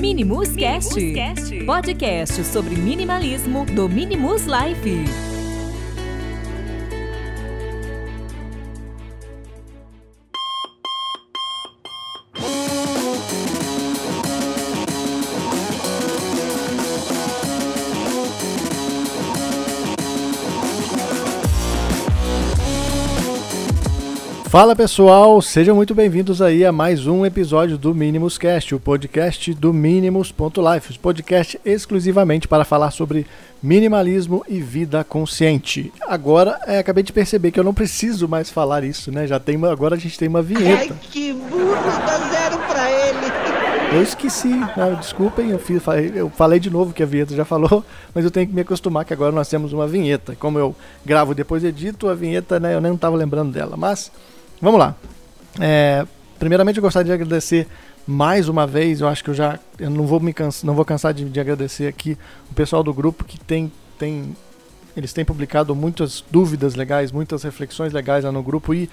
Minimus Cast, podcast sobre minimalismo do Minimus Life. Fala pessoal, sejam muito bem-vindos aí a mais um episódio do Minimus Cast, o podcast do Minimus.life, o podcast exclusivamente para falar sobre minimalismo e vida consciente. Agora, é, acabei de perceber que eu não preciso mais falar isso, né? Já tem uma, agora a gente tem uma vinheta. Ai, que burro, dá zero pra ele. Eu esqueci, né? desculpem, eu, fiz, eu falei de novo que a vinheta já falou, mas eu tenho que me acostumar que agora nós temos uma vinheta. Como eu gravo depois edito, a vinheta, né, eu nem estava lembrando dela, mas Vamos lá. É, primeiramente, eu gostaria de agradecer mais uma vez. Eu acho que eu já eu não vou me cansa, não vou cansar de, de, agradecer aqui o pessoal do grupo que tem, tem eles têm publicado muitas dúvidas legais, muitas reflexões legais lá no grupo e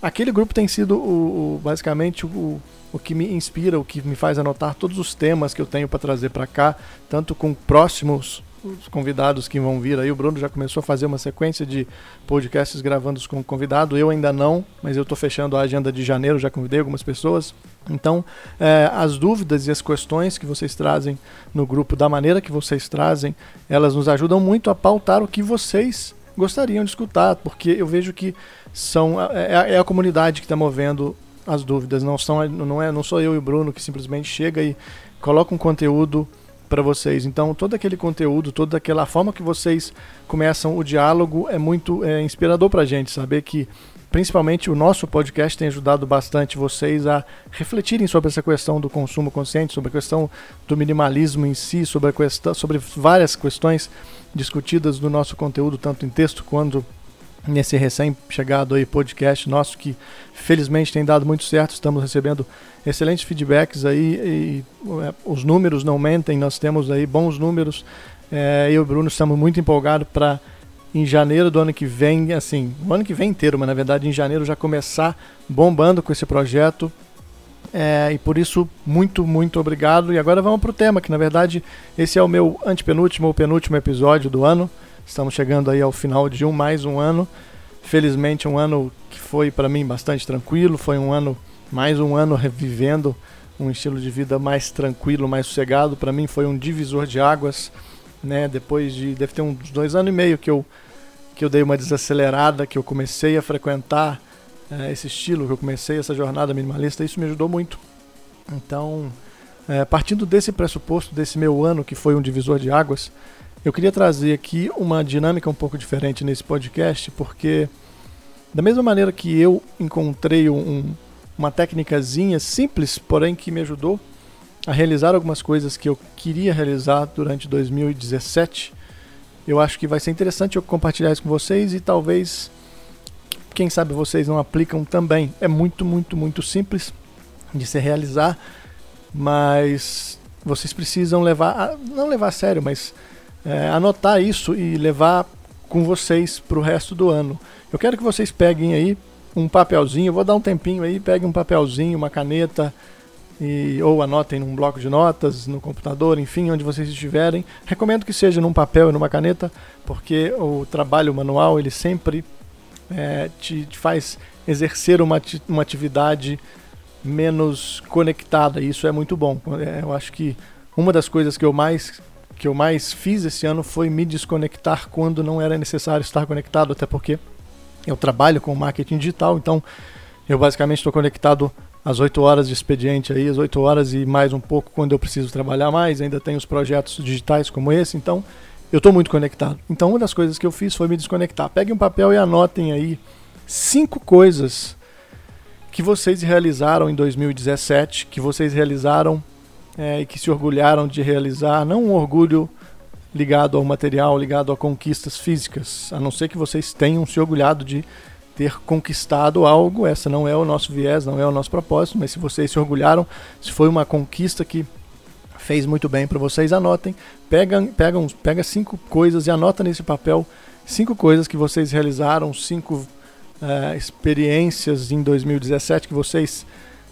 aquele grupo tem sido o, o basicamente o, o que me inspira, o que me faz anotar todos os temas que eu tenho para trazer para cá, tanto com próximos os convidados que vão vir aí. O Bruno já começou a fazer uma sequência de podcasts gravando com convidado. Eu ainda não, mas eu estou fechando a agenda de janeiro, já convidei algumas pessoas. Então, é, as dúvidas e as questões que vocês trazem no grupo, da maneira que vocês trazem, elas nos ajudam muito a pautar o que vocês gostariam de escutar, porque eu vejo que são é, é, é a comunidade que está movendo as dúvidas, não, são, não, é, não sou eu e o Bruno que simplesmente chega e coloca um conteúdo para vocês. Então, todo aquele conteúdo, toda aquela forma que vocês começam o diálogo é muito é, inspirador para a gente saber que, principalmente, o nosso podcast tem ajudado bastante vocês a refletirem sobre essa questão do consumo consciente, sobre a questão do minimalismo em si, sobre, a questão, sobre várias questões discutidas no nosso conteúdo, tanto em texto quanto nesse recém-chegado aí podcast nosso que felizmente tem dado muito certo, estamos recebendo excelentes feedbacks aí e é, os números não mentem, nós temos aí bons números. É, eu e o Bruno estamos muito empolgados para em janeiro do ano que vem, assim, o ano que vem inteiro, mas na verdade em janeiro já começar bombando com esse projeto. É, e por isso, muito, muito obrigado. E agora vamos para o tema, que na verdade esse é o meu antepenúltimo ou penúltimo episódio do ano. Estamos chegando aí ao final de um mais um ano. Felizmente um ano que foi para mim bastante tranquilo, foi um ano mais um ano revivendo um estilo de vida mais tranquilo, mais sossegado. Para mim foi um divisor de águas, né? Depois de deve ter uns dois anos e meio que eu que eu dei uma desacelerada, que eu comecei a frequentar é, esse estilo, que eu comecei essa jornada minimalista, isso me ajudou muito. Então, é, partindo desse pressuposto, desse meu ano que foi um divisor de águas, eu queria trazer aqui uma dinâmica um pouco diferente nesse podcast, porque da mesma maneira que eu encontrei um, uma técnicazinha simples, porém que me ajudou a realizar algumas coisas que eu queria realizar durante 2017, eu acho que vai ser interessante eu compartilhar isso com vocês e talvez, quem sabe vocês não aplicam também. É muito, muito, muito simples de se realizar, mas vocês precisam levar, não levar a sério, mas é, anotar isso e levar com vocês para o resto do ano. Eu quero que vocês peguem aí um papelzinho, eu vou dar um tempinho aí, peguem um papelzinho, uma caneta, e, ou anotem num bloco de notas, no computador, enfim, onde vocês estiverem. Recomendo que seja num papel e numa caneta, porque o trabalho manual ele sempre é, te, te, faz exercer uma, uma atividade menos conectada. E isso é muito bom. É, eu acho que uma das coisas que eu mais que eu mais fiz esse ano foi me desconectar quando não era necessário estar conectado, até porque eu trabalho com marketing digital, então eu basicamente estou conectado às 8 horas de expediente aí, às 8 horas e mais um pouco quando eu preciso trabalhar mais, ainda tenho os projetos digitais como esse, então eu estou muito conectado. Então uma das coisas que eu fiz foi me desconectar. Peguem um papel e anotem aí cinco coisas que vocês realizaram em 2017, que vocês realizaram é, e que se orgulharam de realizar, não um orgulho ligado ao material, ligado a conquistas físicas, a não ser que vocês tenham se orgulhado de ter conquistado algo, essa não é o nosso viés, não é o nosso propósito, mas se vocês se orgulharam, se foi uma conquista que fez muito bem para vocês, anotem, pega, pega, uns, pega cinco coisas e anota nesse papel cinco coisas que vocês realizaram, cinco uh, experiências em 2017 que vocês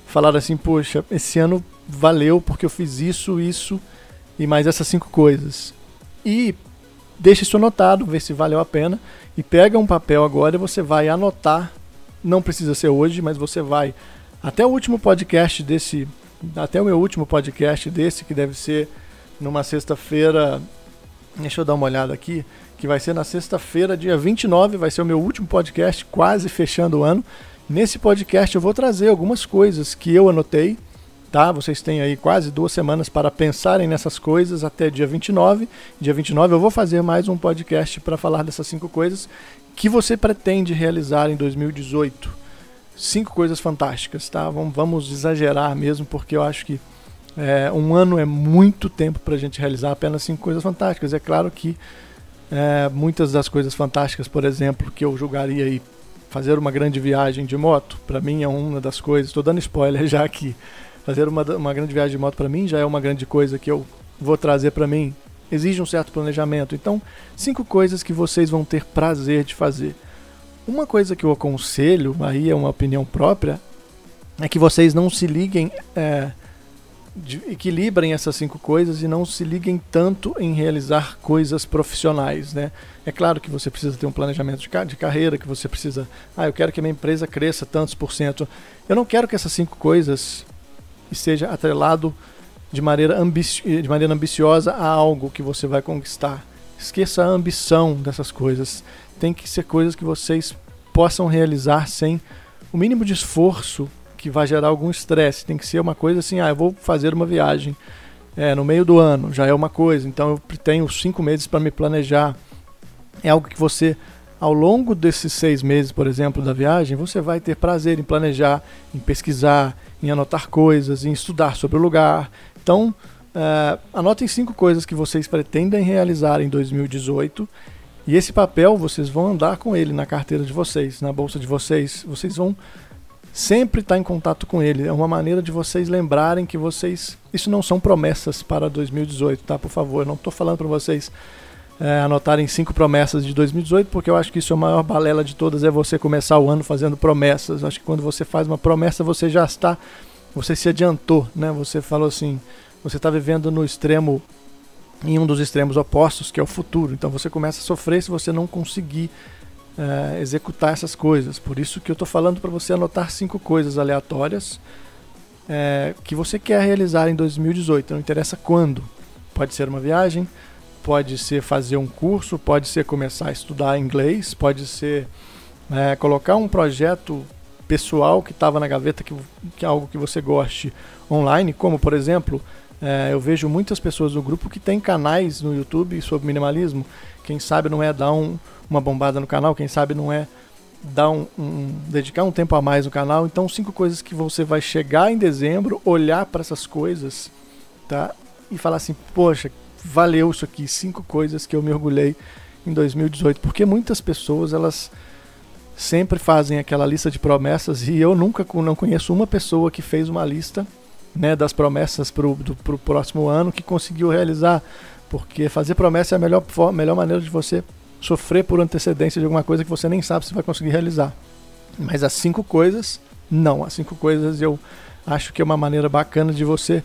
falaram assim, poxa, esse ano valeu porque eu fiz isso, isso e mais essas cinco coisas. E deixa isso anotado, vê se valeu a pena. E pega um papel agora e você vai anotar. Não precisa ser hoje, mas você vai até o último podcast desse. Até o meu último podcast desse, que deve ser numa sexta-feira. Deixa eu dar uma olhada aqui. Que vai ser na sexta-feira, dia 29, vai ser o meu último podcast, quase fechando o ano. Nesse podcast eu vou trazer algumas coisas que eu anotei tá? Vocês têm aí quase duas semanas para pensarem nessas coisas até dia 29. Dia 29 eu vou fazer mais um podcast para falar dessas cinco coisas que você pretende realizar em 2018. Cinco coisas fantásticas, tá? Vamos, vamos exagerar mesmo, porque eu acho que é, um ano é muito tempo para a gente realizar apenas cinco coisas fantásticas. É claro que é, muitas das coisas fantásticas, por exemplo, que eu julgaria aí fazer uma grande viagem de moto, para mim é uma das coisas. Estou dando spoiler já aqui fazer uma, uma grande viagem de moto para mim já é uma grande coisa que eu vou trazer para mim. Exige um certo planejamento. Então, cinco coisas que vocês vão ter prazer de fazer. Uma coisa que eu aconselho, aí é uma opinião própria, é que vocês não se liguem, é, de, equilibrem essas cinco coisas e não se liguem tanto em realizar coisas profissionais, né? É claro que você precisa ter um planejamento de, de carreira, que você precisa, ah, eu quero que a minha empresa cresça tantos por cento. Eu não quero que essas cinco coisas e seja atrelado de maneira, de maneira ambiciosa a algo que você vai conquistar. Esqueça a ambição dessas coisas. Tem que ser coisas que vocês possam realizar sem o mínimo de esforço que vai gerar algum estresse. Tem que ser uma coisa assim, ah, eu vou fazer uma viagem é, no meio do ano, já é uma coisa. Então eu tenho cinco meses para me planejar. É algo que você, ao longo desses seis meses, por exemplo, da viagem, você vai ter prazer em planejar, em pesquisar, em anotar coisas, em estudar sobre o lugar. Então, uh, anotem cinco coisas que vocês pretendem realizar em 2018 e esse papel vocês vão andar com ele na carteira de vocês, na bolsa de vocês. Vocês vão sempre estar em contato com ele. É uma maneira de vocês lembrarem que vocês. Isso não são promessas para 2018, tá? Por favor, eu não estou falando para vocês é, anotarem cinco promessas de 2018, porque eu acho que isso é a maior balela de todas, é você começar o ano fazendo promessas. Acho que quando você faz uma promessa, você já está, você se adiantou, né? Você falou assim, você está vivendo no extremo, em um dos extremos opostos, que é o futuro. Então você começa a sofrer se você não conseguir é, executar essas coisas. Por isso que eu estou falando para você anotar cinco coisas aleatórias é, que você quer realizar em 2018. Não interessa quando. Pode ser uma viagem, pode ser fazer um curso, pode ser começar a estudar inglês, pode ser é, colocar um projeto pessoal que estava na gaveta, que, que é algo que você goste online, como por exemplo, é, eu vejo muitas pessoas no grupo que tem canais no YouTube sobre minimalismo. Quem sabe não é dar um, uma bombada no canal, quem sabe não é dar um, um, dedicar um tempo a mais no canal. Então, cinco coisas que você vai chegar em dezembro, olhar para essas coisas, tá? E falar assim, poxa, valeu isso aqui, cinco coisas que eu mergulhei em 2018, porque muitas pessoas elas sempre fazem aquela lista de promessas e eu nunca não conheço uma pessoa que fez uma lista né, das promessas para o próximo ano que conseguiu realizar, porque fazer promessa é a melhor, melhor maneira de você sofrer por antecedência de alguma coisa que você nem sabe se vai conseguir realizar. Mas as cinco coisas, não. As cinco coisas eu acho que é uma maneira bacana de você,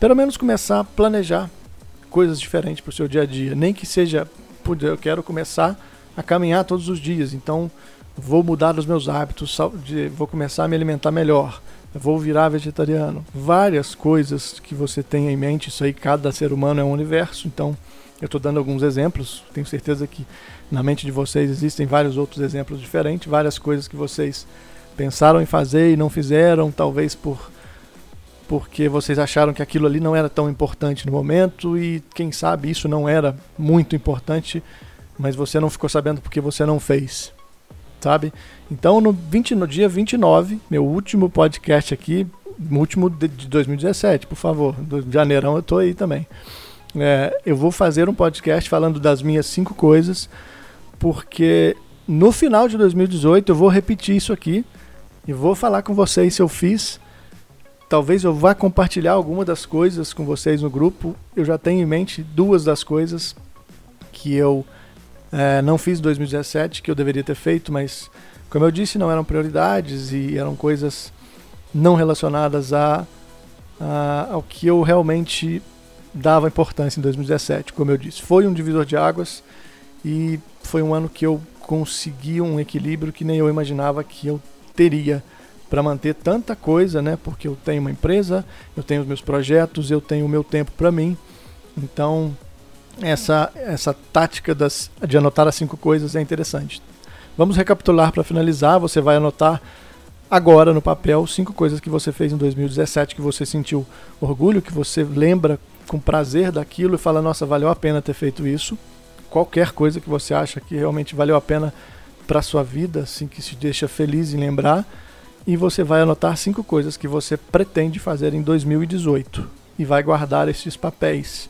pelo menos, começar a planejar coisas diferentes para o seu dia a dia. Nem que seja, eu quero começar a caminhar todos os dias, então vou mudar os meus hábitos, vou começar a me alimentar melhor, vou virar vegetariano. Várias coisas que você tem em mente, isso aí, cada ser humano é um universo, então eu estou dando alguns exemplos, tenho certeza que na mente de vocês existem vários outros exemplos diferentes, várias coisas que vocês pensaram em fazer e não fizeram, talvez por porque vocês acharam que aquilo ali não era tão importante no momento e quem sabe isso não era muito importante, mas você não ficou sabendo porque você não fez. Sabe? Então no, 20, no dia 29, meu último podcast aqui, último de, de 2017, por favor, do janeirão eu tô aí também. É, eu vou fazer um podcast falando das minhas cinco coisas, porque no final de 2018 eu vou repetir isso aqui e vou falar com vocês se eu fiz Talvez eu vá compartilhar alguma das coisas com vocês no grupo. Eu já tenho em mente duas das coisas que eu é, não fiz em 2017, que eu deveria ter feito, mas, como eu disse, não eram prioridades e eram coisas não relacionadas a uh, ao que eu realmente dava importância em 2017, como eu disse. Foi um divisor de águas e foi um ano que eu consegui um equilíbrio que nem eu imaginava que eu teria para manter tanta coisa, né? Porque eu tenho uma empresa, eu tenho os meus projetos, eu tenho o meu tempo para mim. Então, essa essa tática das, de anotar as cinco coisas é interessante. Vamos recapitular para finalizar. Você vai anotar agora no papel cinco coisas que você fez em 2017 que você sentiu orgulho, que você lembra com prazer daquilo e fala: Nossa, valeu a pena ter feito isso. Qualquer coisa que você acha que realmente valeu a pena para sua vida, assim que se deixa feliz em lembrar. E você vai anotar cinco coisas que você pretende fazer em 2018 e vai guardar esses papéis.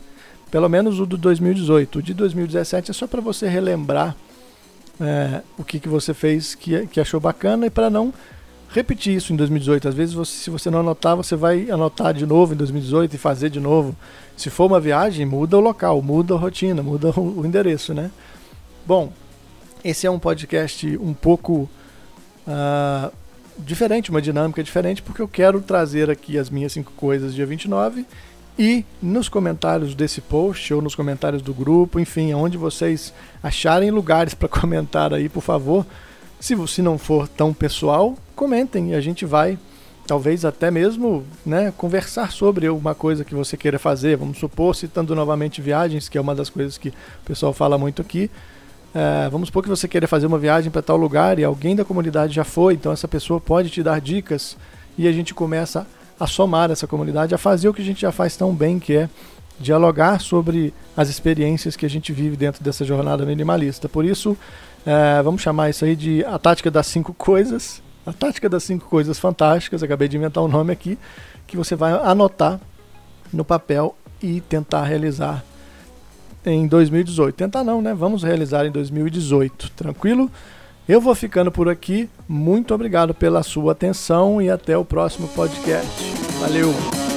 Pelo menos o do 2018. O de 2017 é só para você relembrar é, o que, que você fez que, que achou bacana e para não repetir isso em 2018. Às vezes, você, se você não anotar, você vai anotar de novo em 2018 e fazer de novo. Se for uma viagem, muda o local, muda a rotina, muda o, o endereço, né? Bom, esse é um podcast um pouco uh, diferente, uma dinâmica diferente, porque eu quero trazer aqui as minhas cinco coisas dia 29 e nos comentários desse post ou nos comentários do grupo, enfim, onde vocês acharem lugares para comentar aí, por favor. Se, se não for tão pessoal, comentem e a gente vai, talvez até mesmo, né, conversar sobre uma coisa que você queira fazer. Vamos supor, citando novamente viagens, que é uma das coisas que o pessoal fala muito aqui. É, vamos supor que você queira fazer uma viagem para tal lugar e alguém da comunidade já foi, então essa pessoa pode te dar dicas e a gente começa a somar essa comunidade, a fazer o que a gente já faz tão bem, que é dialogar sobre as experiências que a gente vive dentro dessa jornada minimalista. Por isso, é, vamos chamar isso aí de a tática das cinco coisas. A tática das cinco coisas fantásticas, acabei de inventar um nome aqui, que você vai anotar no papel e tentar realizar em 2018. Tentar não, né? Vamos realizar em 2018. Tranquilo? Eu vou ficando por aqui. Muito obrigado pela sua atenção e até o próximo podcast. Valeu!